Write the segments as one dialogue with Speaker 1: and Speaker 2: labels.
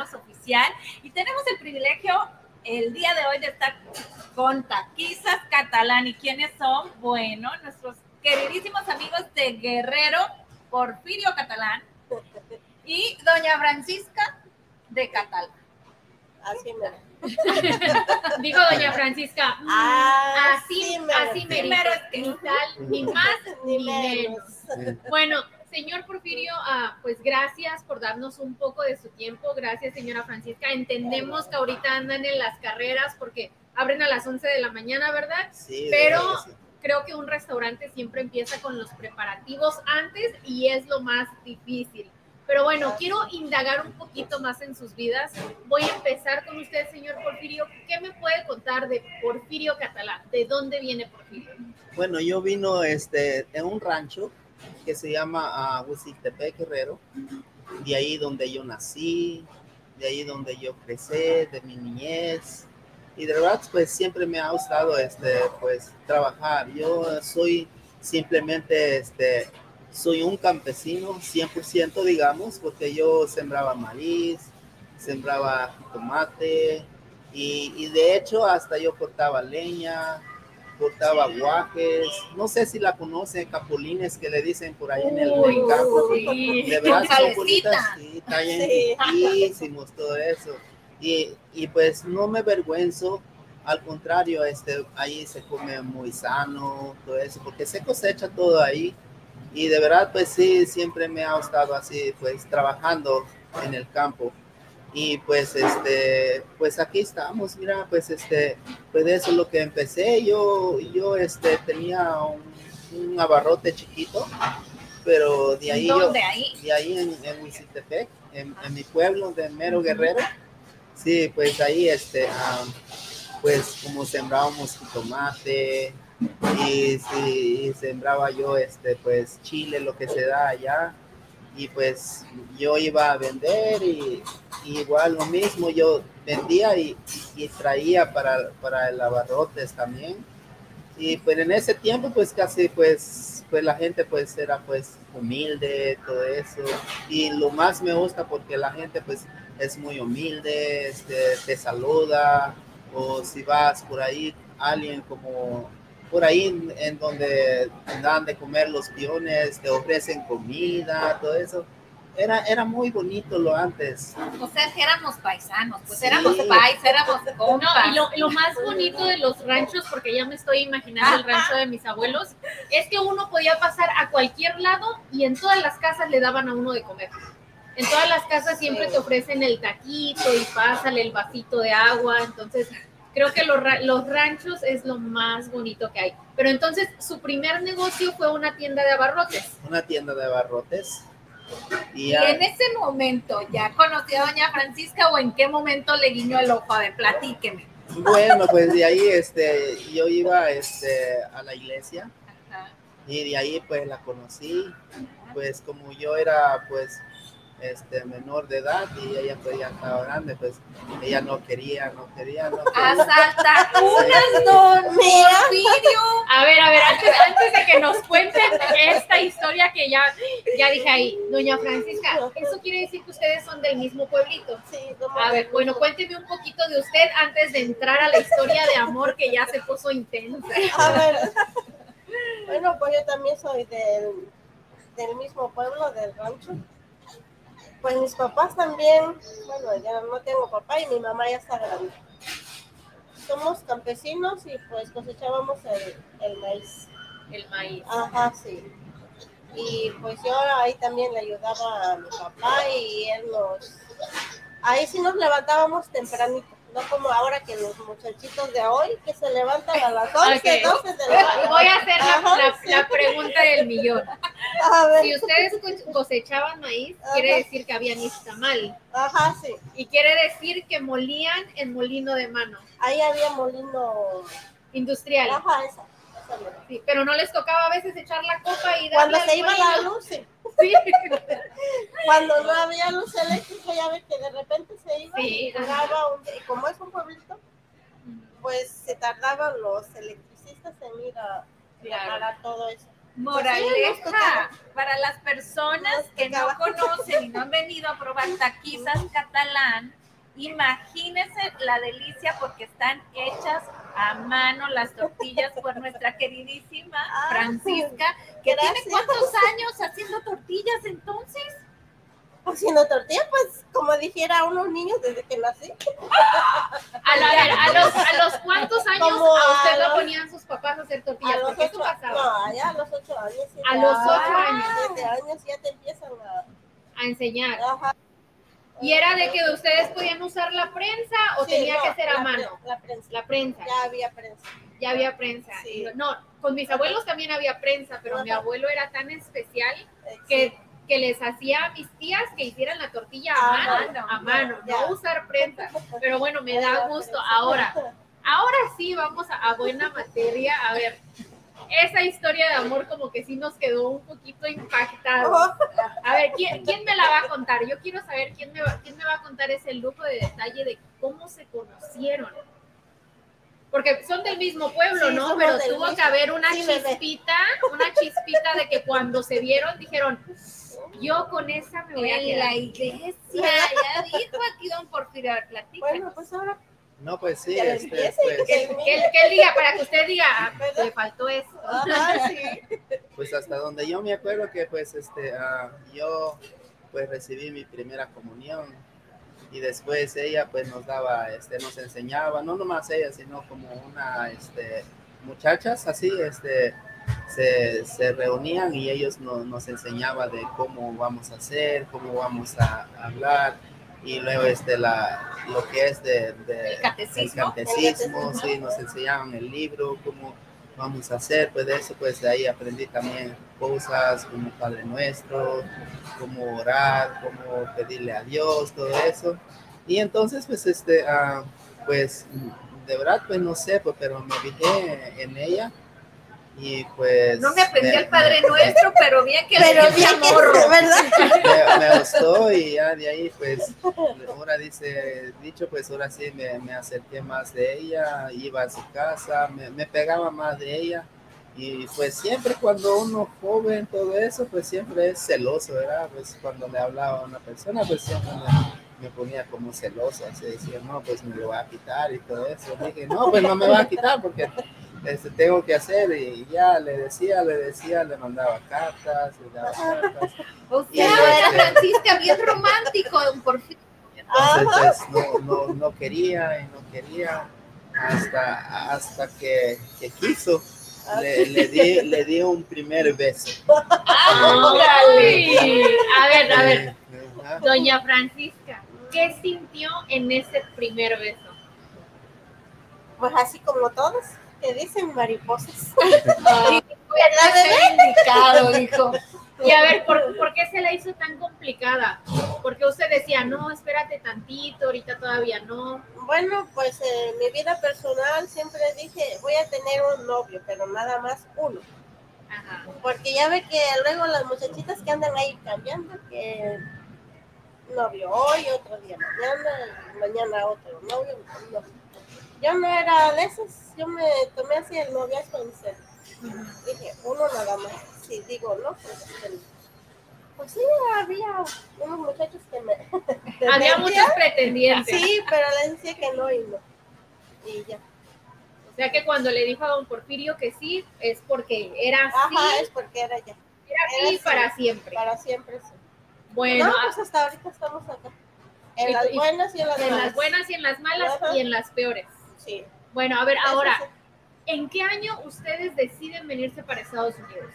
Speaker 1: Oficial y tenemos el privilegio el día de hoy de estar con Taquizas Catalán. ¿Y quiénes son? Bueno, nuestros queridísimos amigos de Guerrero, Porfirio Catalán y doña Francisca de Catalán.
Speaker 2: Así me.
Speaker 3: Dijo doña Francisca, mm,
Speaker 2: Ah,
Speaker 3: así, así
Speaker 2: Sí,
Speaker 3: merito,
Speaker 1: mero es que-
Speaker 3: ni tal, ni más,
Speaker 2: Ni
Speaker 3: ni
Speaker 2: menos.
Speaker 3: menos. Bueno, señor Porfirio, ah, pues gracias por darnos un poco de su tiempo. Gracias, señora Francisca. Entendemos que ahorita andan en las carreras porque abren a las 11 de la mañana, ¿verdad?
Speaker 4: Sí, de
Speaker 3: Pero
Speaker 4: verdad que sí.
Speaker 3: creo que un restaurante siempre empieza con los preparativos antes y es lo más difícil. Pero bueno, quiero indagar un poquito más en sus vidas. Voy a empezar con usted, señor Porfirio. ¿Qué me puede contar de Porfirio Catalán? ¿De dónde viene Porfirio?
Speaker 4: Bueno, yo vino este, en un rancho que se llama uh, Huiziltepec, Guerrero, de ahí donde yo nací, de ahí donde yo crecí, de mi niñez. Y de verdad, pues siempre me ha gustado este, pues, trabajar. Yo soy simplemente, este, soy un campesino, 100% digamos, porque yo sembraba maíz, sembraba tomate, y, y de hecho hasta yo cortaba leña, cortaba guajes, no sé si la conocen, capulines que le dicen por ahí en el,
Speaker 3: Uy,
Speaker 4: campo.
Speaker 3: sí.
Speaker 4: De verdad son bonitas, sí, riquísimos todo eso. Y, y pues no me avergüenzo, al contrario, este, ahí se come muy sano, todo eso, porque se cosecha todo ahí. Y de verdad, pues sí, siempre me ha gustado así, pues trabajando en el campo. Y pues, este, pues aquí estamos, mira, pues este, pues de eso es lo que empecé. Yo, yo, este, tenía un, un abarrote chiquito, pero de ahí yo,
Speaker 1: ¿Dónde ahí?
Speaker 4: en, en Huiziltepec, en, en mi pueblo de Mero Guerrero, sí, pues ahí, este, pues como sembrábamos tomate y, sí, y sembraba yo, este, pues chile, lo que se da allá, y pues yo iba a vender y, y igual lo mismo, yo vendía y, y traía para, para el abarrotes también. Y pues en ese tiempo pues casi pues, pues la gente pues era pues humilde, todo eso. Y lo más me gusta porque la gente pues es muy humilde, este, te saluda. O si vas por ahí, alguien como por ahí en, en donde dan de comer los peones, te ofrecen comida, todo eso. Era, era muy bonito lo antes.
Speaker 1: O sea, que éramos paisanos, pues
Speaker 4: Sí.
Speaker 1: éramos pais, éramos
Speaker 3: No,
Speaker 1: compas.
Speaker 3: y lo, lo más bonito de los ranchos, porque ya me estoy imaginando el rancho de mis abuelos, es que uno podía pasar a cualquier lado y en todas las casas le daban a uno de comer. En todas las casas siempre te ofrecen el taquito y pásale el vasito de agua. Entonces, creo que los, los ranchos es lo más bonito que hay. Pero entonces, su primer negocio fue una tienda de abarrotes.
Speaker 4: Una tienda de abarrotes. Y
Speaker 1: en ese momento, ¿ya conoció a doña Francisca o en qué momento le guiñó el ojo? A ver, platíqueme.
Speaker 4: bueno, pues de ahí este, yo iba este, a la iglesia
Speaker 1: Ajá.
Speaker 4: y de ahí pues la conocí. Pues como yo era pues este, menor de edad y ella pues ya estaba grande, pues ella no quería, no quería, no quería.
Speaker 1: Asalta unas don Porfirio.
Speaker 3: A ver, a ver, antes, antes de que nos cuenten esta historia que ya, ya dije ahí, doña Francisca, ¿eso quiere decir que ustedes son del mismo pueblito?
Speaker 2: Sí,
Speaker 3: A ver, bueno, cuénteme un poquito de usted antes de entrar a la historia de amor que ya se puso intensa.
Speaker 2: A ver. Bueno, pues yo también soy del, del mismo pueblo, del rancho. Pues mis papás también, bueno, ya no tengo papá y mi mamá ya está grande. Somos campesinos y pues cosechábamos el, el maíz.
Speaker 3: El maíz.
Speaker 2: Ajá, sí. Y pues yo ahí también le ayudaba a mi papá y él nos... Ahí sí nos levantábamos tempranito, no como ahora que los muchachitos de hoy que se levantan a las 11,
Speaker 3: Ok.
Speaker 2: 12 de la.
Speaker 3: Voy a hacer la,
Speaker 2: Ajá,
Speaker 3: la-
Speaker 2: sí.
Speaker 3: la pregunta del millón.
Speaker 2: A
Speaker 3: Si ustedes co- cosechaban maíz, quiere decir que había nixtamal.
Speaker 2: ajá, sí.
Speaker 3: Y quiere decir que molían en molino de mano,
Speaker 2: Ahí había molino.
Speaker 3: industrial.
Speaker 2: Ajá, esa.
Speaker 3: Sí, pero no les tocaba a veces echar la copa y darle
Speaker 2: Cuando se iba la luz, sí.
Speaker 3: Sí.
Speaker 2: Cuando no había luz eléctrica, ya ves que de repente se iba
Speaker 3: Sí,
Speaker 2: y un. Y como es un pueblito, pues se tardaban los electricistas en ir a
Speaker 3: Claro.
Speaker 2: reparar todo eso.
Speaker 1: Moraleja, para las personas que no conocen y no han venido a probar taquizas catalán, imagínense la delicia porque están hechas a mano las tortillas por nuestra queridísima
Speaker 2: Ah,
Speaker 1: Francisca, que tiene
Speaker 2: gracias.
Speaker 1: cuántos años haciendo tortillas entonces.
Speaker 2: Haciendo tortilla, pues como dijera unos niños desde que nací.
Speaker 3: A, la- a ver, a los, a los cuántos años
Speaker 2: Como
Speaker 3: a usted
Speaker 2: a
Speaker 3: lo
Speaker 2: los-
Speaker 3: ponían sus papás a hacer
Speaker 2: A
Speaker 3: tortillas,
Speaker 2: los
Speaker 3: porque eso
Speaker 2: ocho,
Speaker 3: pasaba
Speaker 2: no, allá a los ocho años.
Speaker 3: A los ocho años.
Speaker 2: Siete años ya te empiezan a...
Speaker 3: a enseñar.
Speaker 2: Ajá.
Speaker 3: Y era de que ustedes podían usar la prensa o
Speaker 2: Sí,
Speaker 3: tenía
Speaker 2: no,
Speaker 3: que ser a
Speaker 2: la
Speaker 3: mano.
Speaker 2: pre- La prensa.
Speaker 3: La prensa,
Speaker 2: Ya había prensa.
Speaker 3: ya había prensa.
Speaker 2: Sí.
Speaker 3: No, con mis abuelos también había prensa, pero mi abuelo era tan especial que. Que les hacía a mis tías que hicieran la tortilla a mano, a mano, no usar prensa. Pero bueno, me da gusto. Ahora, ahora sí vamos a, a buena materia. A ver, esa historia de amor como que sí nos quedó un poquito impactado.
Speaker 2: Oh,
Speaker 3: A ver, ¿quién, quién me la va a contar? Yo quiero saber quién me, va, quién me va a contar ese lujo de detalle de cómo se conocieron. Porque son del mismo pueblo,
Speaker 2: Sí,
Speaker 3: ¿no? Pero tuvo que haber una chispita, una chispita de que cuando se vieron dijeron, yo con esa me voy a
Speaker 1: En
Speaker 3: quedar.
Speaker 1: la iglesia, ya dijo aquí don Porfirio, platícanos.
Speaker 2: bueno, pues ahora
Speaker 4: No, pues sí, este, pues,
Speaker 3: Que, él- que que él diga, para que usted diga, ah, le faltó esto.
Speaker 2: Ajá, sí.
Speaker 4: pues hasta donde yo me acuerdo que pues este ah, yo pues recibí mi primera comunión y después ella pues nos daba este nos enseñaba no nomás ella sino como una este muchachas así este se, se reunían y ellos no- nos enseñaban de cómo vamos a hacer cómo vamos a hablar y luego este la lo que es de, de-
Speaker 1: El catecismo.
Speaker 4: el catecismo, sí, nos enseñaban el libro, cómo vamos a hacer, pues de eso, pues de ahí aprendí también cosas como Padre Nuestro, cómo orar, cómo pedirle a Dios, todo eso. Y entonces, pues, este, ah, pues, de verdad, pues no sé, pues, pero me fijé en ella y pues...
Speaker 1: No me aprendí
Speaker 4: me-
Speaker 1: el Padre Nuestro, pero bien que
Speaker 2: Pero
Speaker 1: le
Speaker 2: bien que. ¿verdad?
Speaker 4: me, me gustó y ya de ahí pues ahora dice dicho pues ahora sí me, me acerqué más de ella iba a su casa me, me pegaba más de ella y pues siempre cuando uno joven todo eso pues siempre es celoso verdad pues cuando le hablaba a una persona pues siempre me, me ponía como celoso así decía no pues me lo va a quitar y todo eso dije no pues no me va a quitar porque este, tengo que hacer y ya le decía le decía le mandaba cartas le daba cartas
Speaker 1: O sea,
Speaker 4: este-
Speaker 1: era Francisca bien romántico, don Porfirio.
Speaker 4: Entonces, pues, no, no, no quería y no quería hasta, hasta que, que quiso. Le, le di, le di un primer beso.
Speaker 3: ¡Órale! A ver, a ver,
Speaker 4: Ajá.
Speaker 3: doña Francisca, ¿qué sintió en ese primer beso?
Speaker 2: Pues así como todos, que dicen mariposas.
Speaker 1: ¿Verdad, bebé? indicado, hijo.
Speaker 3: Y a ver, ¿por, por qué se la hizo tan complicada? Porque usted decía, no, espérate tantito, ahorita todavía no.
Speaker 2: Bueno, pues en mi vida personal siempre dije, voy a tener un novio, pero nada más uno.
Speaker 3: Ajá.
Speaker 2: Porque ya ve que luego las muchachitas que andan ahí cambiando, que novio hoy, otro día mañana, mañana otro novio. no. Yo no era de esas, yo me tomé así el noviazgo en serio. Dije, uno nada más. Si digo no, pues, el- pues sí, había unos muchachos que me...
Speaker 3: Había muchos pretendientes.
Speaker 2: Sí, pero le decía que no y no. Y ya.
Speaker 3: O sea que cuando le dijo a don Porfirio que sí, es porque era así,
Speaker 2: Ajá, es porque era ya.
Speaker 3: era
Speaker 2: era así.
Speaker 3: para siempre.
Speaker 2: Para siempre sí.
Speaker 3: Bueno,
Speaker 2: no,
Speaker 3: a-
Speaker 2: pues hasta ahorita estamos acá. En
Speaker 3: Y-
Speaker 2: las buenas y en las
Speaker 3: en
Speaker 2: malas.
Speaker 3: las buenas y en las malas
Speaker 2: Ajá.
Speaker 3: y en las peores.
Speaker 2: Sí.
Speaker 3: Bueno, a ver,
Speaker 2: Eso
Speaker 3: ahora,
Speaker 2: sí.
Speaker 3: ¿en qué año ustedes deciden venirse para Estados Unidos?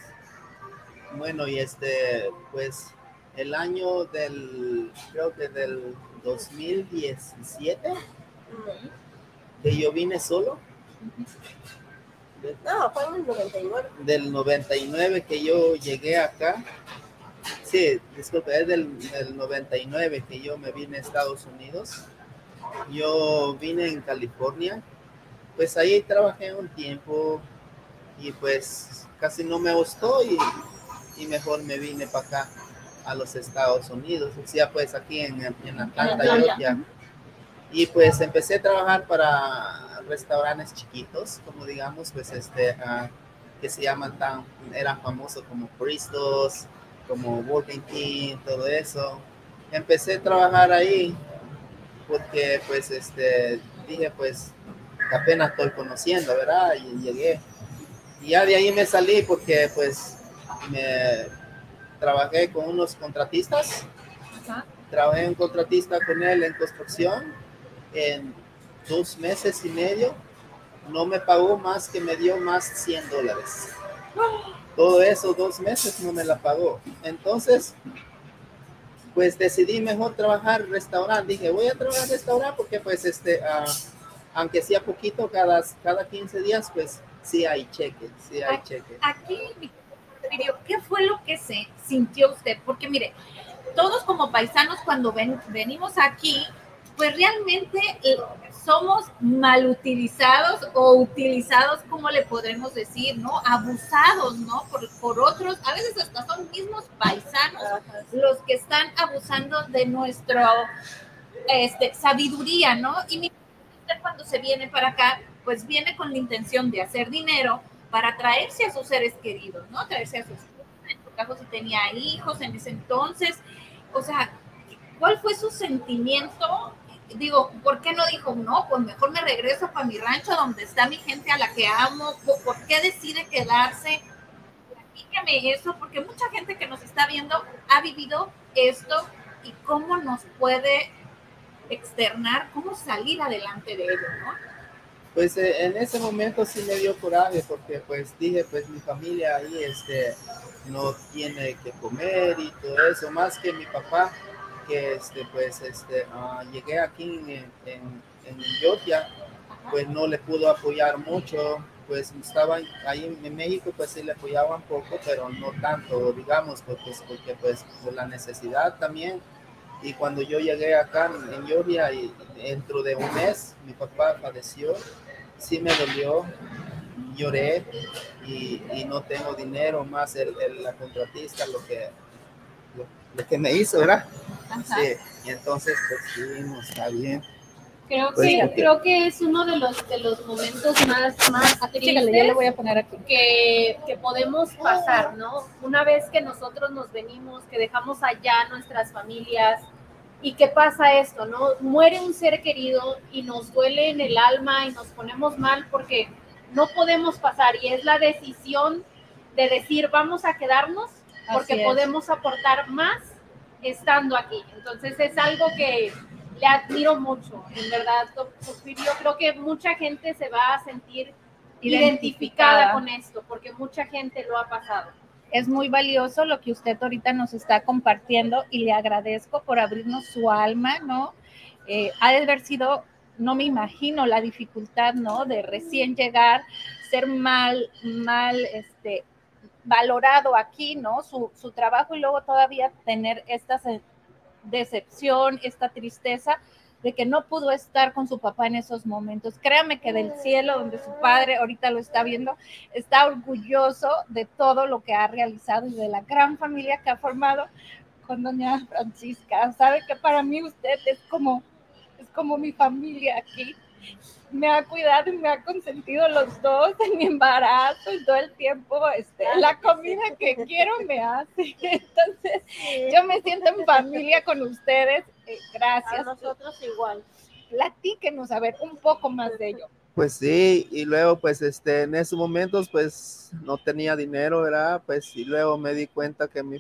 Speaker 4: Bueno, y este, pues el año del, creo que del 2017, que yo vine solo, de-
Speaker 2: No, fue en el 99.
Speaker 4: del 99 que yo llegué acá. Sí, disculpe, es del, del 99 que yo me vine a Estados Unidos. Yo vine en California. Pues ahí trabajé un tiempo y pues casi no me gustó y, y mejor me vine para acá a los Estados Unidos. O sea, pues aquí en, en Atlanta. Georgia. Y pues empecé a trabajar para restaurantes chiquitos, como digamos, pues este, ah, que se llaman tan, eran famosos como Christos, como Working Team, todo eso. Empecé a trabajar ahí porque pues este, dije pues apenas estoy conociendo, ¿verdad? Y llegué. Y ya de ahí me salí porque pues me trabajé con unos contratistas. Trabajé en contratista con él en construcción en dos meses y medio. No me pagó más que me dio más 100 dólares. Todo eso, dos meses no me la pagó. Entonces, pues decidí mejor trabajar restaurante. Dije, voy a trabajar restaurante porque pues este, uh, aunque sea poquito, cada, cada 15 días, pues sí hay cheque, sí hay cheque.
Speaker 1: Aquí, ¿qué fue lo que se sintió usted? Porque mire, todos como paisanos cuando ven, venimos aquí, pues realmente somos mal utilizados o utilizados, como le podemos decir, ¿no? Abusados, ¿no? Por, por otros, a veces hasta son mismos paisanos los que están abusando de nuestra este, sabiduría, ¿no? Y mi cuando se viene para acá, pues viene con la intención de hacer dinero para traerse a sus seres queridos, ¿no? Traerse a sus en su caso si tenía hijos en ese entonces, o sea, ¿cuál fue su sentimiento digo, ¿por qué no dijo, no, pues mejor me regreso para mi rancho donde está mi gente a la que amo? ¿Por qué decide quedarse? Platícame eso, porque mucha gente que nos está viendo ha vivido esto y cómo nos puede externar, cómo salir adelante de ello, ¿no?
Speaker 4: Pues eh, en ese momento sí me dio coraje porque pues dije, pues mi familia ahí este, no tiene que comer y todo eso, más que mi papá que este, pues este, uh, llegué aquí en, en, en, Georgia, pues no le pudo apoyar mucho, pues estaba ahí en México, pues sí le apoyaban poco, pero no tanto, digamos, porque, porque pues por la necesidad también. Y cuando yo llegué acá en, Georgia, y dentro de un mes, mi papá falleció, sí me dolió, lloré y, y no tengo dinero, más el, el, la contratista, lo que, lo que me hizo, ¿verdad? Sí, y entonces pues sí, no está bien.
Speaker 3: Creo pues, que, creo que es uno de los, de los momentos más, más tristes
Speaker 1: le voy a poner aquí.
Speaker 3: Que, que podemos pasar, ¿no? Una vez que nosotros nos venimos, que dejamos allá nuestras familias, y qué pasa esto, ¿no? Muere un ser querido y nos duele en el alma y nos ponemos mal porque no podemos pasar y es la decisión de decir vamos a quedarnos porque podemos aportar más estando aquí. Entonces es algo que le admiro mucho, en verdad, Yo creo que mucha gente se va a sentir identificada. con esto, porque mucha gente lo ha pasado.
Speaker 1: Es muy valioso lo que usted ahorita nos está compartiendo y le agradezco por abrirnos su alma, ¿no? Eh, ha de haber sido, no me imagino la dificultad, ¿no? De recién llegar, ser mal, mal, este, valorado aquí, ¿no? Su, su trabajo y luego todavía tener esta decepción, esta tristeza de que no pudo estar con su papá en esos momentos. Créame que del cielo, donde su padre ahorita lo está viendo, está orgulloso de todo lo que ha realizado y de la gran familia que ha formado con doña Francisca. Sabe que para mí usted es como, es como mi familia aquí me ha cuidado y me ha consentido los dos en mi embarazo y todo el tiempo, este, la comida que quiero me hace. Entonces, yo me siento en familia con ustedes. Eh, gracias. A
Speaker 2: nosotros igual.
Speaker 1: Platíquenos, a ver, un poco más de ello.
Speaker 4: Pues sí, y luego pues este, en esos momentos pues no tenía dinero, ¿verdad? Pues y luego me di cuenta que mi,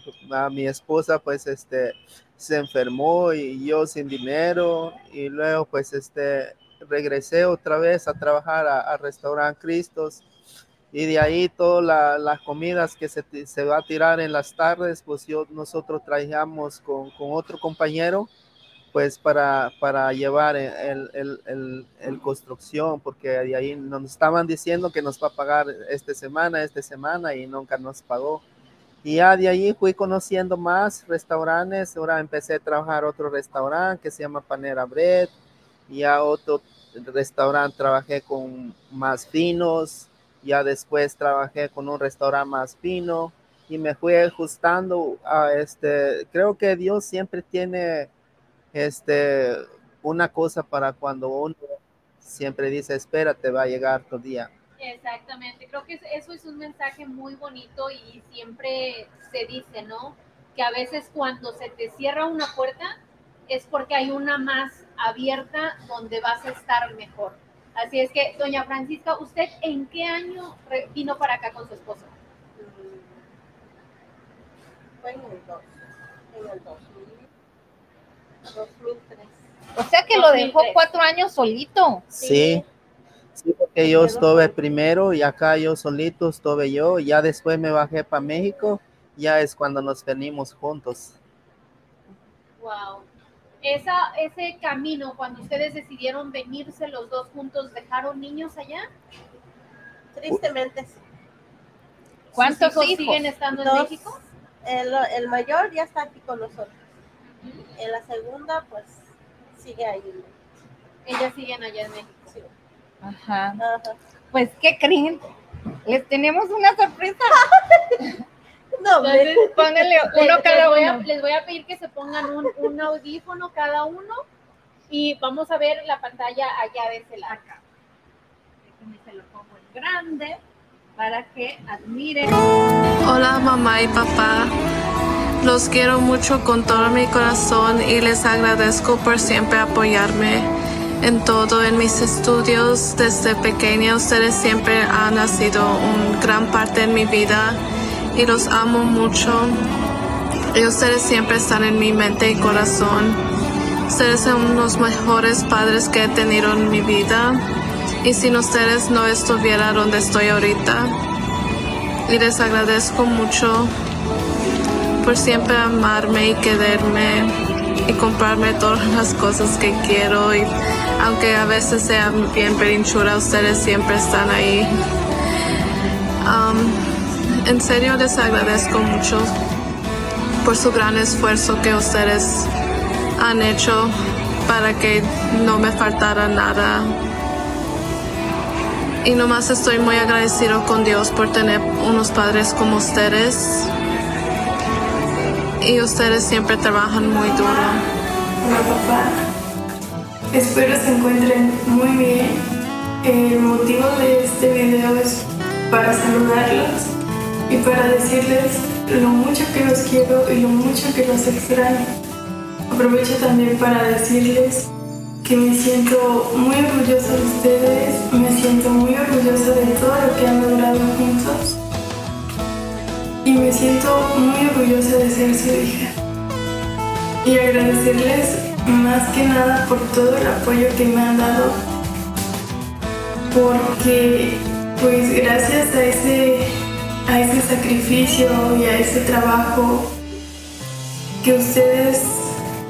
Speaker 4: mi esposa pues este se enfermó y yo sin dinero y luego pues este regresé otra vez a trabajar a, restaurante Cristos. Y de ahí todas las comidas que se, va a tirar en las tardes, pues yo, nosotros traíamos con, otro compañero, pues para, llevar el, construcción, porque de ahí nos estaban diciendo que nos va a pagar esta semana, esta semana y nunca nos pagó. Y ya de ahí fui conociendo más restaurantes, ahora empecé a trabajar otro restaurante que se llama Panera Bread, ya otro restaurante trabajé con más finos, ya después trabajé con un restaurante más fino y me fui ajustando a este, creo que Dios siempre tiene este una cosa para cuando uno siempre dice, espérate, va a llegar tu día.
Speaker 3: Exactamente, creo que es- eso es un mensaje muy bonito y siempre se dice, ¿no? Que a veces cuando se te cierra una puerta es porque hay una más abierta donde vas a estar mejor. Así es que, doña Francisca, ¿usted en qué año vino para acá con su esposo?
Speaker 2: Mm, Fue en el 2, en el 2000, 2003.
Speaker 1: O sea que lo dejó
Speaker 3: 2003.
Speaker 1: cuatro años solito.
Speaker 4: Sí. Sí, porque yo estuve primero y acá yo solito estuve yo, ya después me bajé para México, ya es cuando nos venimos juntos.
Speaker 3: Wow. Esa, ese camino, cuando ustedes decidieron venirse los dos juntos, ¿dejaron niños allá?
Speaker 2: Tristemente sí.
Speaker 1: ¿Cuántos
Speaker 3: ¿Sus
Speaker 1: hijos?
Speaker 3: siguen estando en
Speaker 2: Dos.
Speaker 3: México?
Speaker 2: El, el mayor ya está aquí con nosotros. En la segunda, pues, sigue ahí.
Speaker 3: Ellas siguen allá en México.
Speaker 2: Sí.
Speaker 1: Ajá.
Speaker 2: Ajá.
Speaker 1: Pues, ¿qué creen? Les tenemos una sorpresa.
Speaker 2: No,
Speaker 3: Entonces,
Speaker 1: Pónganle
Speaker 3: les,
Speaker 1: uno
Speaker 3: les
Speaker 1: cada
Speaker 3: voy a,
Speaker 1: uno.
Speaker 3: les voy a pedir que se pongan un, un audífono cada uno y vamos a ver la pantalla allá de ese lado.
Speaker 1: Déjenme se lo pongo en grande para que admiren.
Speaker 5: Hola mamá y papá, los quiero mucho con todo mi corazón y les agradezco por siempre apoyarme en todo, en mis estudios desde pequeña. Ustedes siempre han sido una gran parte en mi vida y los amo mucho. Y ustedes siempre están en mi mente y corazón. Ustedes son los mejores padres que he tenido en mi vida. Y sin ustedes no estuviera donde estoy ahorita y les agradezco mucho por siempre amarme y quererme y comprarme todas las cosas que quiero y aunque a veces sea bien perinchura, ustedes siempre están ahí. Um, en serio les agradezco mucho por su gran esfuerzo que ustedes han hecho para que no me faltara nada y nomás estoy muy agradecido con Dios por tener unos padres como ustedes. Y ustedes siempre trabajan muy duro.
Speaker 6: Hola papá, espero se encuentren muy bien. El motivo de este video es para saludarlos y para decirles lo mucho que los quiero y lo mucho que los extraño. Aprovecho también para decirles que me siento muy orgullosa de ustedes, me siento muy orgullosa de todo lo que han logrado juntos y me siento muy orgullosa de ser su hija y agradecerles más que nada por todo el apoyo que me han dado porque pues gracias a ese a ese sacrificio y a ese trabajo que ustedes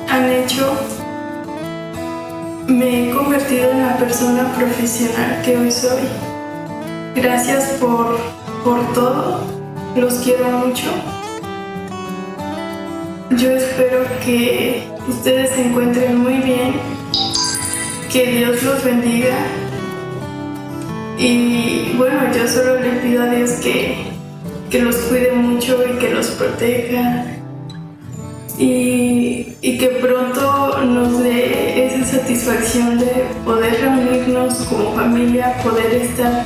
Speaker 6: han hecho me he convertido en la persona profesional que hoy soy. Gracias por, por todo, los quiero mucho. Yo espero que ustedes se encuentren muy bien, que Dios los bendiga. Y bueno, yo solo le pido a Dios que, que los cuide mucho y que los proteja y, y que pronto nos dé esa satisfacción de poder reunirnos como familia, poder estar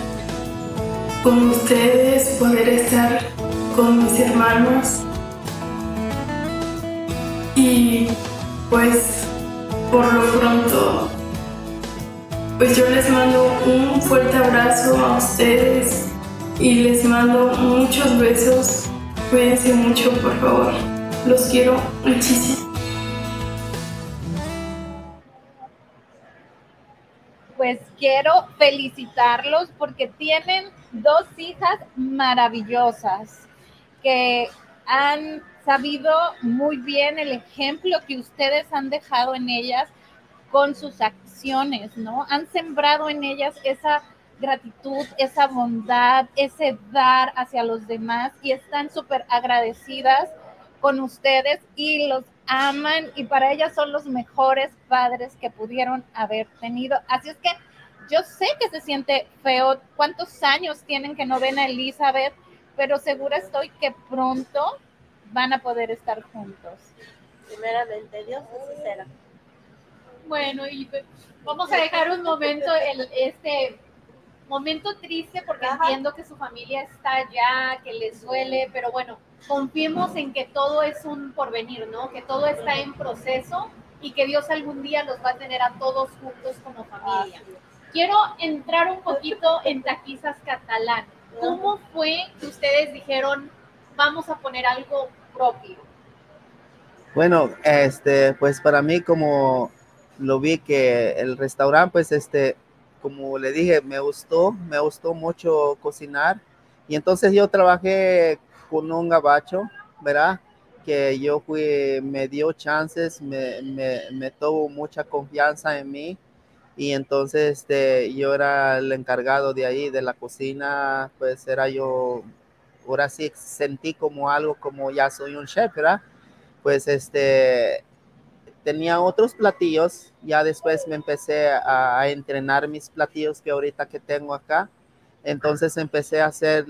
Speaker 6: con ustedes, poder estar con mis hermanos. Y pues por lo pronto, pues yo les mando un fuerte abrazo a ustedes y les mando muchos besos. Cuídense mucho, por favor. Los quiero muchísimo.
Speaker 1: Pues quiero felicitarlos porque tienen dos hijas maravillosas que han sabido muy bien el ejemplo que ustedes han dejado en ellas con sus acciones, ¿no? Han sembrado en ellas esa gratitud, esa bondad, ese dar hacia los demás y están súper agradecidas con ustedes y los aman y para ellas son los mejores padres que pudieron haber tenido. Así es que yo sé que se siente feo cuántos años tienen que no ven a Elizabeth, pero segura estoy que pronto van a poder estar juntos.
Speaker 2: Primeramente, Dios así será.
Speaker 3: Bueno, y vamos a dejar un momento el, este momento triste porque
Speaker 2: Ajá.
Speaker 3: entiendo que su familia está allá, que les duele, pero bueno, confiemos en que todo es un porvenir, ¿no? Que todo está en proceso y que Dios algún día los va a tener a todos juntos como familia. Quiero entrar un poquito en Taquizas Catalán. ¿Cómo fue que ustedes dijeron, vamos a poner algo propio?
Speaker 4: Bueno, este, pues para mí como lo vi que el restaurante, pues este, como le dije, me gustó, me gustó mucho cocinar. Y entonces yo trabajé con un gabacho, ¿verdad? Que yo fui, me dio chances, me, me, me tuvo mucha confianza en mí. Y entonces este, yo era el encargado de ahí, de la cocina, pues era yo, ahora sí sentí como algo, como ya soy un chef, ¿verdad? Pues este, tenía otros platillos, ya después me empecé a, entrenar mis platillos que ahorita que tengo acá. Entonces empecé a hacer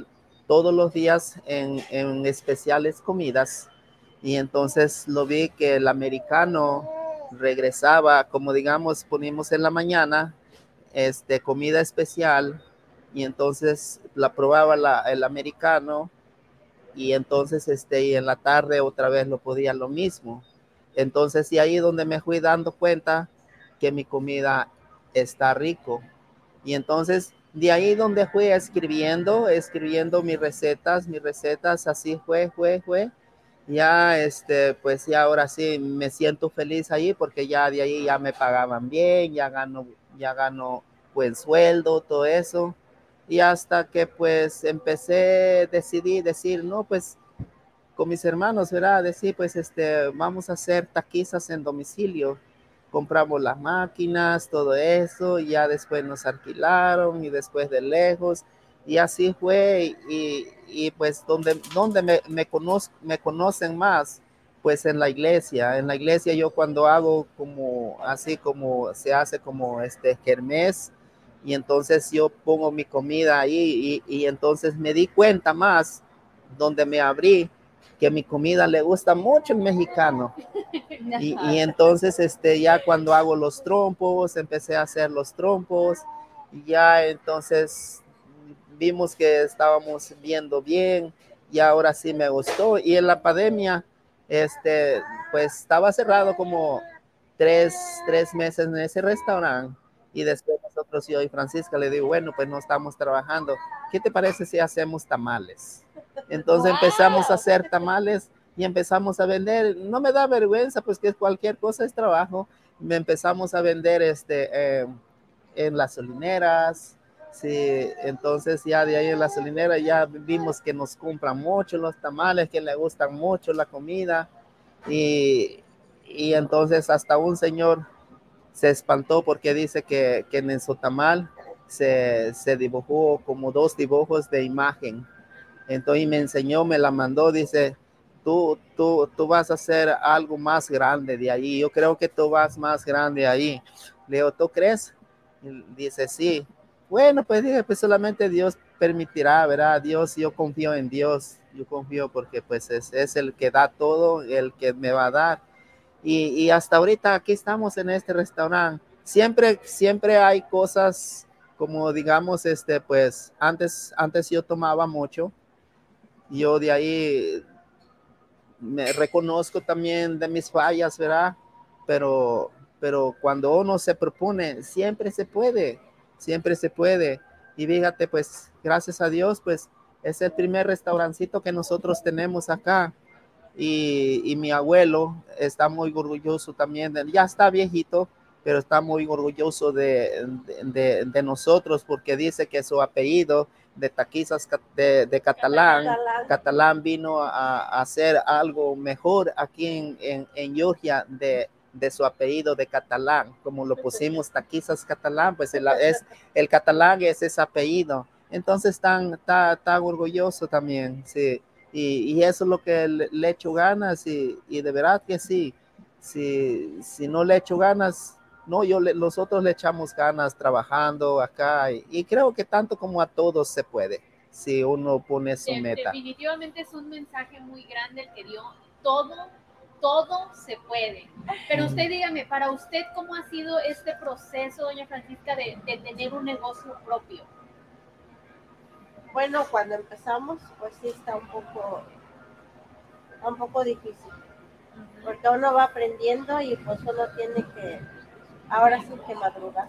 Speaker 4: todos los días en, especiales comidas. Y entonces lo vi que el americano regresaba, como digamos, ponimos en la mañana, este, comida especial, y entonces la probaba el americano, y entonces este, y en la tarde otra vez lo podía lo mismo. Entonces, y ahí donde me fui dando cuenta que mi comida está rico. Y entonces, de ahí donde fui escribiendo, escribiendo mis recetas, mis recetas, así fue, fue, fue. Ya, este, pues ya ahora sí me siento feliz ahí porque ya de ahí ya me pagaban bien, ya gano, ya gano buen sueldo, todo eso. Y hasta que pues empecé, decidí decir, no, pues mis hermanos, ¿verdad? Decir, pues este, vamos a hacer taquizas en domicilio. Compramos las máquinas, todo eso, y ya después nos alquilaron y después de lejos. Y así fue, y, y pues donde, donde me, me, conoz- me conocen más, pues en la iglesia. En la iglesia yo cuando hago como, así como se hace como este kermés, y entonces yo pongo mi comida ahí, y entonces me di cuenta más, donde me abrí, que mi comida le gusta mucho el mexicano. Y, y entonces, este, ya cuando hago los trompos, empecé a hacer los trompos, y ya entonces vimos que estábamos viendo bien, y ahora sí me gustó. Y en la pandemia, este, pues estaba cerrado como tres, tres meses en ese restaurante. Y después nosotros, yo y Francisca, le digo, bueno, pues no estamos trabajando. ¿Qué te parece si hacemos tamales? Entonces empezamos a hacer tamales y empezamos a vender. No me da vergüenza, pues que cualquier cosa es trabajo. Me empezamos a vender este, eh, en las solineras. Sí, entonces ya de ahí en la solinera ya vimos que nos compran mucho los tamales, que le gustan mucho la comida. Y, y entonces hasta un señor se espantó porque dice que, que en su tamal se, se dibujó como dos dibujos de imagen. Entonces me enseñó, me la mandó, dice, tú, tú, tú vas a hacer algo más grande de ahí. Yo creo que tú vas más grande ahí. Le digo, ¿tú crees? Y dice, sí. Bueno, pues dije, pues solamente Dios permitirá, ¿verdad? Dios, yo confío en Dios. Yo confío porque pues es, es el que da todo, el que me va a dar. Y, y hasta ahorita aquí estamos en este restaurante. Siempre, siempre hay cosas como digamos, este, pues antes, antes yo tomaba mucho. Yo de ahí me reconozco también de mis fallas, ¿verdad? Pero, pero cuando uno se propone, siempre se puede, siempre se puede. Y fíjate, pues, gracias a Dios, pues, es el primer restaurancito que nosotros tenemos acá. Y, y mi abuelo está muy orgulloso también, de, ya está viejito, pero está muy orgulloso de, de, de, nosotros porque dice que su apellido de Taquizas de, de catalán, catalán, catalán, vino a, a, hacer algo mejor aquí en, en, en Georgia de, de, su apellido de catalán, como lo pusimos Taquizas catalán, pues el, es, el catalán es ese apellido. Entonces tan, tan, tan orgulloso también, sí. Y, y, eso es lo que le, le echo ganas y, y, de verdad que sí. Si, si no le echo ganas, no, yo le, nosotros le echamos ganas trabajando acá y, y, creo que tanto como a todos se puede si uno pone su
Speaker 3: De,
Speaker 4: meta.
Speaker 3: Definitivamente es un mensaje muy grande el que dio todo, todo se puede. Pero usted dígame, para usted, ¿cómo ha sido este proceso, doña Francisca, de, de tener un negocio propio?
Speaker 2: bueno, cuando empezamos, pues sí está un poco, un poco difícil. Porque uno va aprendiendo y pues uno tiene que, ahora sí que madrugar.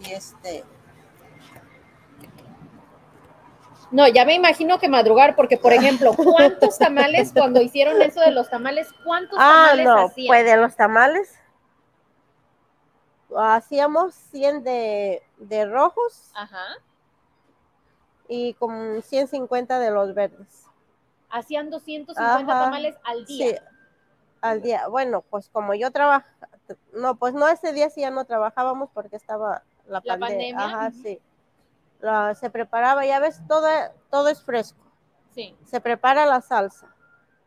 Speaker 2: Y este,
Speaker 3: No, ya me imagino que madrugar, porque por ejemplo, ¿cuántos tamales cuando hicieron eso de los tamales? ¿Cuántos
Speaker 2: ah,
Speaker 3: tamales
Speaker 2: no,
Speaker 3: hacían?
Speaker 2: pues de los tamales. Hacíamos 100 de, de rojos
Speaker 3: Ajá.
Speaker 2: y como 150 de los verdes.
Speaker 3: Hacían 250
Speaker 2: Ajá,
Speaker 3: tamales al día.
Speaker 2: Sí, al día. Bueno, pues como yo trabajo, no, pues no ese día sí ya no trabajábamos porque estaba la,
Speaker 3: La
Speaker 2: pande-
Speaker 3: pandemia,
Speaker 2: Ajá, sí. La- se preparaba, ya ves, todo, todo es fresco.
Speaker 3: Sí.
Speaker 2: Se prepara la salsa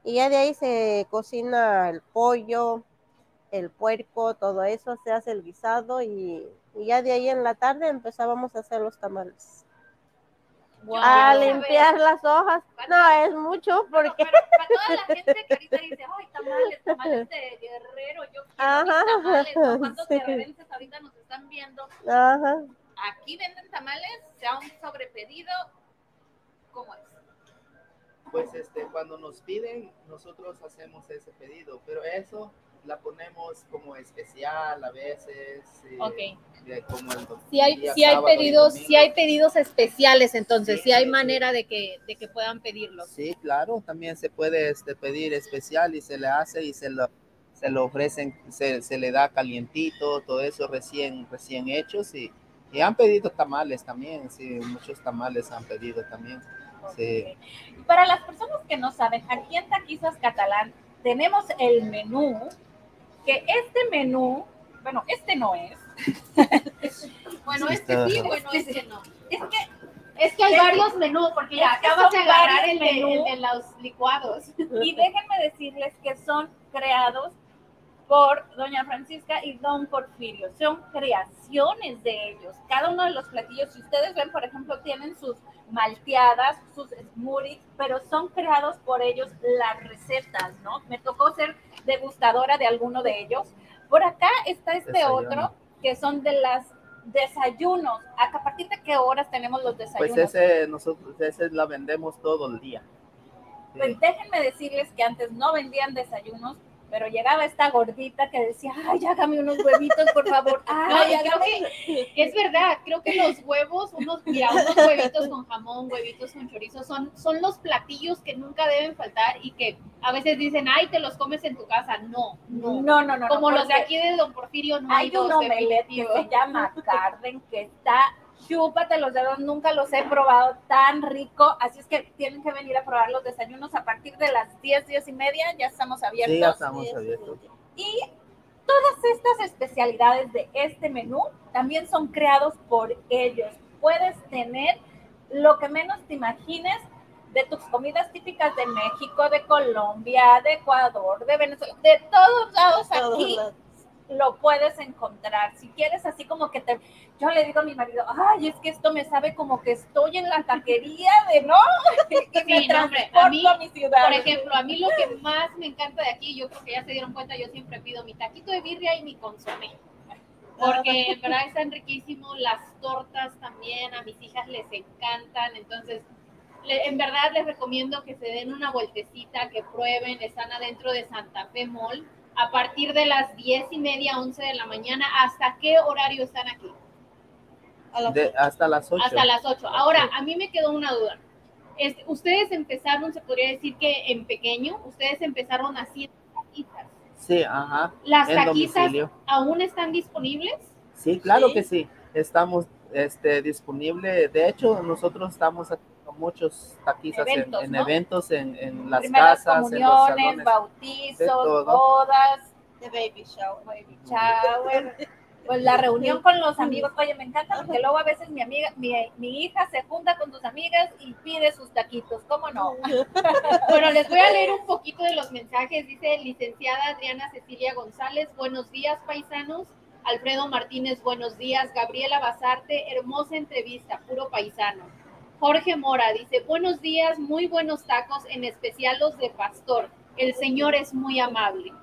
Speaker 2: y ya de ahí se cocina el pollo, el puerco, todo eso, se hace el guisado y, y ya de ahí en la tarde empezábamos a hacer los tamales.
Speaker 3: Guau.
Speaker 2: A
Speaker 1: Wow.
Speaker 2: limpiar las hojas. No, es mucho porque...
Speaker 1: pero para toda la gente que ahorita dice, ay, tamales, tamales de guerrero, yo quiero
Speaker 2: Ajá,
Speaker 1: mis tamales, ¿no? ¿Cuántos
Speaker 2: sí.
Speaker 1: guerrerenses ahorita nos están viendo?
Speaker 2: Ajá.
Speaker 1: Aquí venden tamales, sea un sobrepedido, ¿cómo es?
Speaker 4: Pues este, cuando nos piden, nosotros hacemos ese pedido, pero eso la ponemos como especial a veces. eh, como el
Speaker 3: Si hay,
Speaker 4: día
Speaker 3: si hay pedidos, si hay pedidos especiales, entonces,
Speaker 4: Sí,
Speaker 3: si hay
Speaker 4: sí,
Speaker 3: manera de que, de que puedan pedirlos.
Speaker 4: Sí, claro, también se puede este, pedir especial y se le hace y se lo, se lo ofrecen, se, se le da calientito, todo eso recién, recién hechos y, y han pedido tamales también, sí, muchos tamales han pedido también. Sí.
Speaker 1: Y Para las personas que no saben, aquí en Taquizas Catalán tenemos el menú, que este menú, bueno, este no es.
Speaker 3: Bueno,
Speaker 4: Sí,
Speaker 3: este
Speaker 4: está-
Speaker 3: sí, bueno, este no.
Speaker 1: Es que
Speaker 3: Es que hay
Speaker 1: Es-
Speaker 3: varios menús, porque ya acabas de agarrar el de,
Speaker 1: menú.
Speaker 3: el de los licuados.
Speaker 1: Y déjenme decirles que son creados por doña Francisca y don Porfirio. Son creaciones de ellos. Cada uno de los platillos, si ustedes ven, por ejemplo, tienen sus malteadas, sus smoothies, pero son creados por ellos las recetas, ¿no? Me tocó ser degustadora de alguno de ellos. Por acá está este
Speaker 4: Desayuno.
Speaker 1: otro, que son de las desayunos. ¿A partir de qué horas tenemos los desayunos?
Speaker 4: Pues ese nosotros, ese la vendemos todo el día.
Speaker 1: Pues déjenme decirles que antes no vendían desayunos, pero llegaba esta gordita que decía, ay, hágame unos huevitos, por favor. Ay,
Speaker 3: No, creo
Speaker 1: hágame".
Speaker 3: que es verdad, creo que los huevos, unos, mira, unos huevitos con jamón, huevitos con chorizo, son, son los platillos que nunca deben faltar y que a veces dicen, ay, te los comes en tu casa. No, no.
Speaker 1: No, no, no.
Speaker 3: Como
Speaker 1: no,
Speaker 3: los de aquí de Don Porfirio, no hay,
Speaker 1: Hay un
Speaker 3: dos,
Speaker 1: omelette que
Speaker 3: definitivo.
Speaker 1: se llama Carden, que está, chúpate los dedos, nunca los he probado tan rico, así es que tienen que venir a probar los desayunos a partir de las 10, 10 y media, ya estamos abiertos.
Speaker 4: Sí, ya estamos abiertos.
Speaker 1: Y todas estas especialidades de este menú también son creados por ellos. Puedes tener lo que menos te imagines de tus comidas típicas de México, de Colombia, de Ecuador, de Venezuela, de todos lados
Speaker 2: Todos
Speaker 1: aquí
Speaker 2: lados.
Speaker 1: Lo puedes encontrar. Si quieres así como que te, yo le digo a mi marido, ay, es que esto me sabe como que estoy en la taquería de no, y me
Speaker 3: Sí, no, hombre, a mí,
Speaker 1: a mi ciudad.
Speaker 3: Por ejemplo, a mí lo que más me encanta de aquí, yo creo que ya se dieron cuenta, yo siempre pido mi taquito de birria y mi consomé. Porque en verdad están riquísimos, las tortas también, a mis hijas les encantan, entonces le- en verdad les recomiendo que se den una vueltecita, que prueben, están adentro de Santa Fe Mall, a partir de las 10 y media, 11 de la mañana, ¿hasta qué horario están aquí?
Speaker 4: De- hasta las 8.
Speaker 3: Hasta las 8. Ahora, a mí me quedó una duda. Este, ustedes empezaron, se podría decir que en pequeño, ustedes empezaron haciendo taquitas.
Speaker 4: Sí, ajá.
Speaker 3: ¿Las
Speaker 4: en
Speaker 3: taquitas
Speaker 4: domicilio.
Speaker 3: aún están disponibles?
Speaker 4: Sí, claro
Speaker 2: Sí.
Speaker 4: que sí. Estamos este, disponible. De hecho, nosotros estamos haciendo muchos taquizas en-
Speaker 1: Eventos,
Speaker 4: en,
Speaker 1: ¿no?
Speaker 4: eventos, en, en las
Speaker 1: Primeras
Speaker 4: casas, en los salones.
Speaker 1: bautizos, bodas,
Speaker 2: de baby shower.
Speaker 1: baby shower, pues la reunión con los amigos. Oye, me encanta porque luego a veces mi amiga, mi, mi hija se junta con tus amigas y pide sus taquitos, ¿cómo no?
Speaker 3: Bueno, les voy a leer un poquito de los mensajes. Dice licenciada Adriana Cecilia González, buenos días paisanos. Alfredo Martínez, buenos días. Gabriela Basarte, hermosa entrevista, puro paisano. Jorge Mora dice, buenos días, muy buenos tacos, en especial los de pastor. El Señor es muy amable.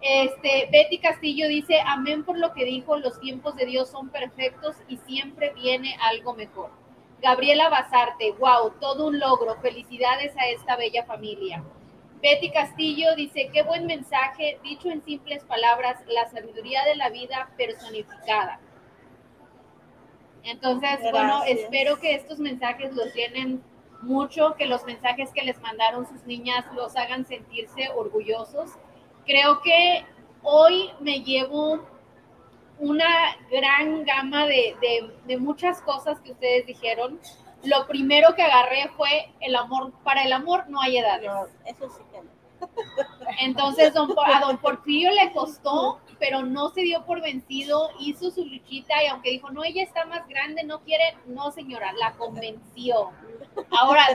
Speaker 3: Este, Betty Castillo dice, amén por lo que dijo, los tiempos de Dios son perfectos y siempre viene algo mejor. Gabriela Basarte, wow, todo un logro. Felicidades a esta bella familia. Betty Castillo dice, qué buen mensaje, dicho en simples palabras, la sabiduría de la vida personificada. Entonces, bueno,
Speaker 2: Gracias.
Speaker 3: espero que estos mensajes los llenen mucho, que los mensajes que les mandaron sus niñas los hagan sentirse orgullosos. Creo que hoy me llevo una gran gama de, de- de muchas cosas que ustedes dijeron. Lo primero que agarré fue el amor. Para el amor no hay edades.
Speaker 2: No, eso sí que no.
Speaker 3: Entonces don, a don Porfirio le costó, pero no se dio por vencido, hizo su luchita y aunque dijo, no, ella está más grande, no quiere, no señora, la convenció. Ahora,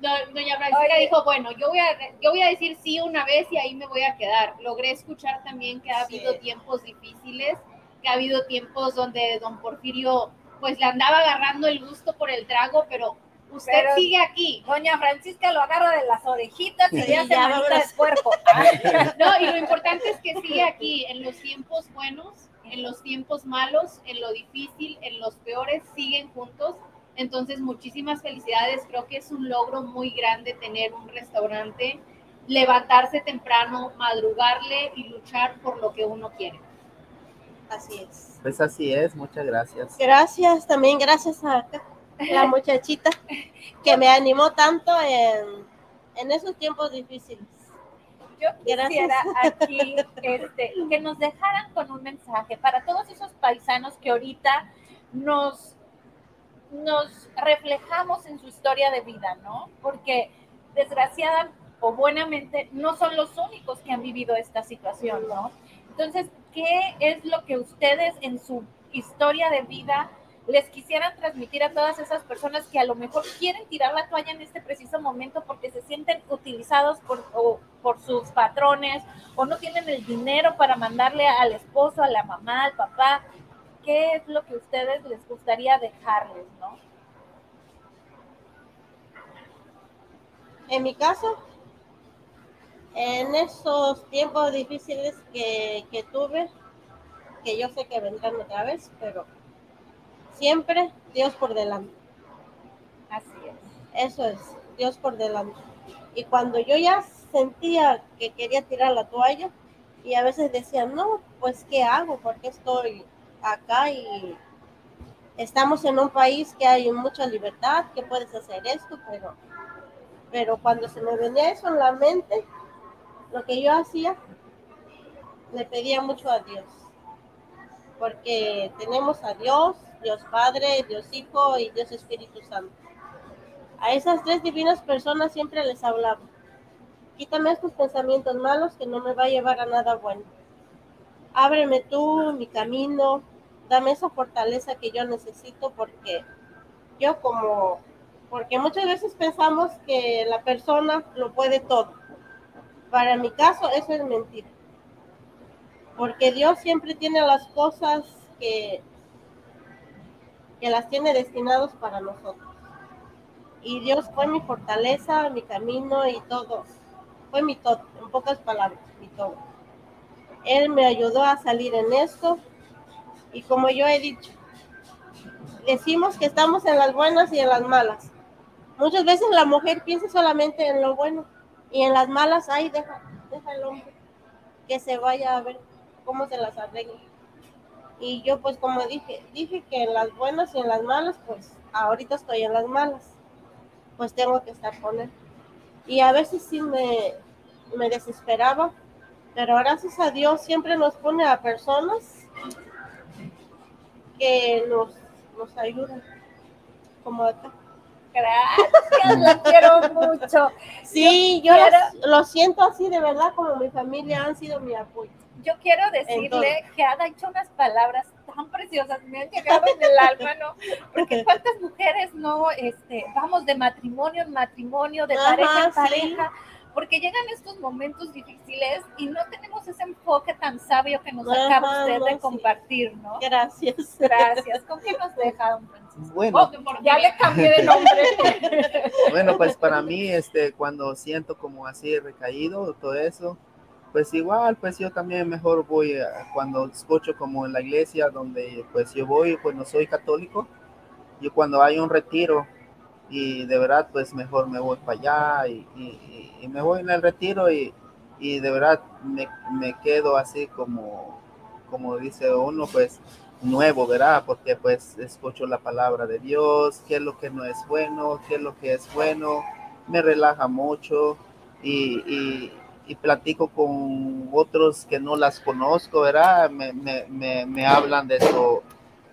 Speaker 3: do- doña Francisca dijo, bueno, yo voy, a, yo voy a decir sí una vez y ahí me voy a quedar. Logré escuchar también que ha
Speaker 2: Sí.
Speaker 3: habido tiempos difíciles, que ha habido tiempos donde don Porfirio pues le andaba agarrando el gusto por el trago, pero usted
Speaker 1: Pero-
Speaker 3: sigue aquí.
Speaker 1: Doña Francisca lo agarra de las orejitas y
Speaker 2: ya
Speaker 1: manita
Speaker 2: vámonos.
Speaker 1: de puerco.
Speaker 3: No, y lo importante es que sigue aquí en los tiempos buenos, en los tiempos malos, en lo difícil, en los peores, siguen juntos. Entonces, muchísimas felicidades. Creo que es un logro muy grande tener un restaurante, levantarse temprano, madrugarle y luchar por lo que uno quiere.
Speaker 2: Así es.
Speaker 4: Pues así es, muchas gracias.
Speaker 2: Gracias, también gracias a la muchachita que me animó tanto en, en esos tiempos difíciles.
Speaker 1: Yo
Speaker 2: Gracias.
Speaker 1: quisiera aquí este, que nos dejaran con un mensaje para todos esos paisanos que ahorita nos, nos reflejamos en su historia de vida, ¿no? Porque desgraciada o buenamente no son los únicos que han vivido esta situación, ¿no? Entonces, ¿qué es lo que ustedes en su historia de vida les quisieran transmitir a todas esas personas que a lo mejor quieren tirar la toalla en este preciso momento porque se sienten utilizados por, o- por sus patrones o no tienen el dinero para mandarle al esposo, a la mamá, al papá? ¿Qué es lo que a ustedes les gustaría dejarles, no?
Speaker 2: En mi caso, en esos tiempos difíciles que, que tuve, que yo sé que vendrán otra vez, pero siempre Dios por delante.
Speaker 1: Así es.
Speaker 2: Eso es, Dios por delante. Y cuando yo ya sentía que quería tirar la toalla, y a veces decía, no, pues ¿qué hago? Porque estoy acá y estamos en un país que hay mucha libertad, que puedes hacer esto, pero, pero cuando se me venía eso en la mente, lo que yo hacía, le pedía mucho a Dios. Porque tenemos a Dios, Dios Padre, Dios Hijo y Dios Espíritu Santo. A esas tres divinas personas siempre les hablaba. Quítame estos pensamientos malos que no me va a llevar a nada bueno. Ábreme tú mi camino, dame esa fortaleza que yo necesito porque yo como, porque muchas veces pensamos que la persona lo puede todo. Para mi caso eso es mentira. Porque Dios siempre tiene las cosas que, que las tiene destinados para nosotros. Y Dios fue mi fortaleza, mi camino y todo. Fue mi todo, en pocas palabras, mi todo. Él me ayudó a salir en esto. Y como yo he dicho, decimos que estamos en las buenas y en las malas. Muchas veces la mujer piensa solamente en lo bueno y en las malas, ahí deja, deja el hombre que se vaya a ver cómo se las arregla. Y yo pues como dije, dije que en las buenas y en las malas, pues ahorita estoy en las malas, pues tengo que estar con él. Y a veces sí me, me desesperaba, pero gracias a Dios siempre nos pone a personas que nos, nos ayudan, como acá.
Speaker 1: Gracias, la quiero mucho.
Speaker 2: Sí, yo,
Speaker 1: quiero-
Speaker 2: los- lo siento así de verdad, como mi familia han sido mi apoyo.
Speaker 1: Yo quiero decirle que ha dicho unas palabras tan preciosas, me han llegado en el alma, ¿no? Porque cuántas mujeres no, este, vamos de matrimonio en matrimonio, de pareja en
Speaker 2: sí.
Speaker 1: pareja, porque llegan estos momentos difíciles y no tenemos ese enfoque tan sabio que nos acaba
Speaker 2: Ajá,
Speaker 1: usted
Speaker 2: no,
Speaker 1: de compartir, ¿no?
Speaker 2: Gracias.
Speaker 1: Gracias. ¿Con qué nos deja, don Francisco?
Speaker 4: Bueno,
Speaker 1: Oh, ya le cambié de nombre.
Speaker 4: bueno, pues para mí, este, cuando siento como así recaído, todo eso, pues igual, pues yo también mejor voy a- cuando escucho como en la iglesia donde pues yo voy, pues no soy católico, y cuando hay un retiro, y de verdad pues mejor me voy para allá y, y- y me voy en el retiro y, y de verdad me, me quedo así como, como dice uno pues nuevo, ¿verdad? Porque pues escucho la palabra de Dios, qué es lo que no es bueno, qué es lo que es bueno, me relaja mucho y, y- y platico con otros que no las conozco, ¿verdad? Me, me, me, me hablan de su,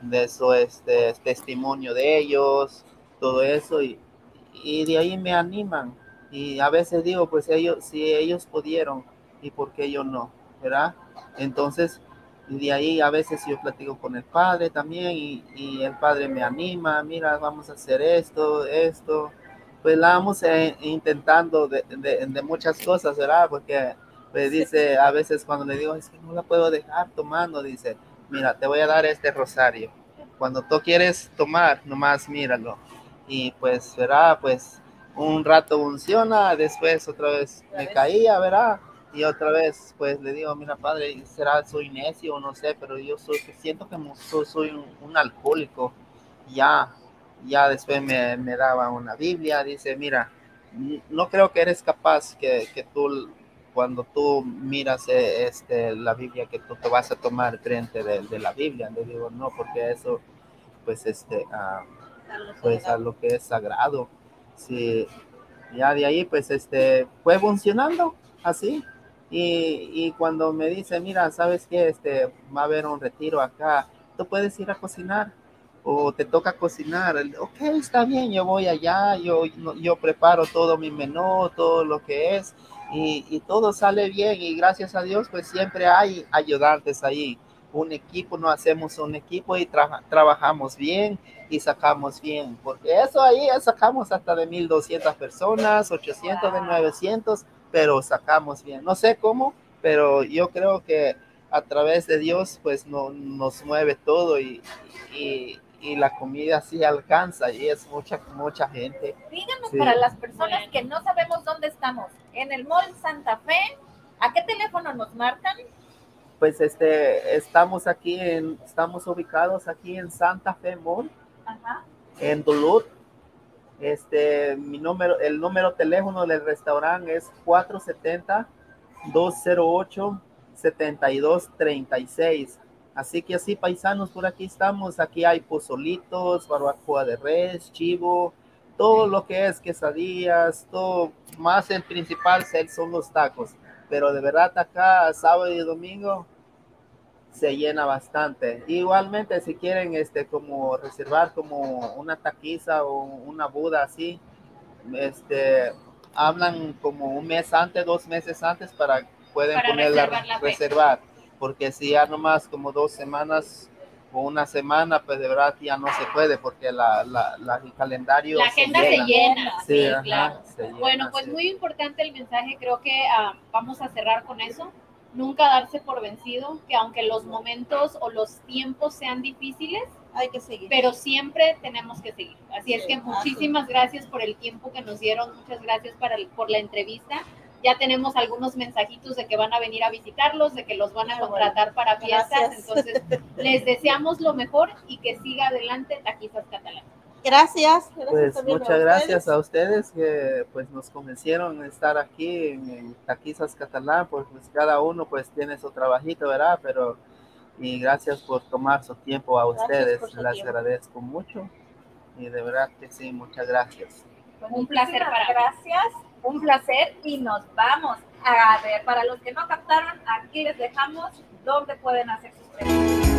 Speaker 4: de su este, testimonio de ellos, todo eso y, y de ahí me animan y a veces digo, pues ellos, si ellos pudieron y por qué yo no, ¿verdad? Entonces, de ahí a veces yo platico con el padre también y, y el padre me anima, mira, vamos a hacer esto, esto. Pues la vamos eh, intentando de, de- de muchas cosas, ¿verdad? Porque pues dice, a veces cuando le digo, es que no la puedo dejar tomando, dice, mira, te voy a dar este rosario. Cuando tú quieres tomar, nomás míralo. Y pues, ¿verdad? Pues un rato funciona, después otra vez me caía, ¿verdad? Y otra vez, pues le digo, mira, padre, será soy necio o no sé, pero yo soy, siento que soy, soy un, un alcohólico. Ya, ya después me, me daba una Biblia, dice, mira, no creo que eres capaz que, que tú, cuando tú miras eh, este, la Biblia, que tú te vas a tomar frente de, de la Biblia. Le digo, no, porque eso, pues, este, ah, pues a lo que es sagrado. Sí, ya de ahí pues este fue funcionando así. Y, y cuando me dice, mira, ¿sabes qué? Este, va a haber un retiro acá, tú puedes ir a cocinar o te toca cocinar. Ok, está bien, yo voy allá, yo, yo preparo todo mi menú, todo lo que es y, y todo sale bien y gracias a Dios pues siempre hay ayudantes ahí. Un equipo, no hacemos un equipo y tra- trabajamos bien y sacamos bien, porque eso ahí sacamos hasta de 1200 personas, 800 de 900, pero sacamos bien. No sé cómo, pero yo creo que a través de Dios pues no, nos mueve todo y, y, y la comida sí alcanza y es mucha, mucha gente.
Speaker 1: Díganos
Speaker 4: Sí.
Speaker 1: para las personas que no sabemos dónde estamos, en el Mall Santa Fe, ¿a qué teléfono nos marcan?
Speaker 4: Pues este, estamos aquí en, estamos ubicados aquí en Santa Fe Mall,
Speaker 1: Ajá.
Speaker 4: en Duluth. Este, mi número, el número de teléfono del restaurante es 470-208-7236. Así que así, paisanos, por aquí estamos. Aquí hay pozolitos, barbacoa de res, chivo, todo lo que es quesadillas, todo, más el principal son los tacos. Pero de verdad acá, sábado y domingo, se llena bastante. Igualmente, si quieren este como reservar como una taquiza o una buda así, este hablan como un mes antes, dos meses antes para pueden
Speaker 3: Para
Speaker 4: ponerla
Speaker 3: reservar la fecha.
Speaker 4: reservar, porque si ya nomás como dos semanas o una semana, pues de verdad ya no se puede porque la, la, la- el calendario
Speaker 3: La agenda se llena,
Speaker 4: Sí,
Speaker 3: sí,
Speaker 4: ajá,
Speaker 3: claro.
Speaker 4: se llena,
Speaker 3: Bueno, pues
Speaker 4: sí.
Speaker 3: muy importante el mensaje, creo que ah, vamos a cerrar con eso. Nunca darse por vencido, que aunque los momentos o los tiempos sean difíciles,
Speaker 2: Hay que seguir.
Speaker 3: pero siempre tenemos que seguir. Así es
Speaker 2: Sí,
Speaker 3: que
Speaker 2: así.
Speaker 3: muchísimas gracias por el tiempo que nos dieron, muchas gracias para el- por la entrevista. Ya tenemos algunos mensajitos de que van a venir a visitarlos, de que los van a
Speaker 2: bueno.
Speaker 3: contratar para fiestas,
Speaker 2: Gracias.
Speaker 3: entonces les deseamos lo mejor y que siga adelante Taquizas Catalán.
Speaker 2: Gracias. gracias
Speaker 4: Pues
Speaker 2: también
Speaker 4: muchas
Speaker 2: a
Speaker 4: gracias a ustedes que pues nos convencieron de estar aquí en, en Taquizas Catalán, pues, pues cada uno pues tiene su trabajito, ¿verdad? Pero y gracias por tomar su tiempo a
Speaker 2: Gracias
Speaker 4: ustedes, les
Speaker 2: tiempo.
Speaker 4: agradezco mucho y de verdad que sí, muchas gracias.
Speaker 3: Un placer para mí.
Speaker 1: Gracias, un placer y nos vamos. A ver, para los que no captaron, aquí les dejamos dónde pueden hacer sus preguntas.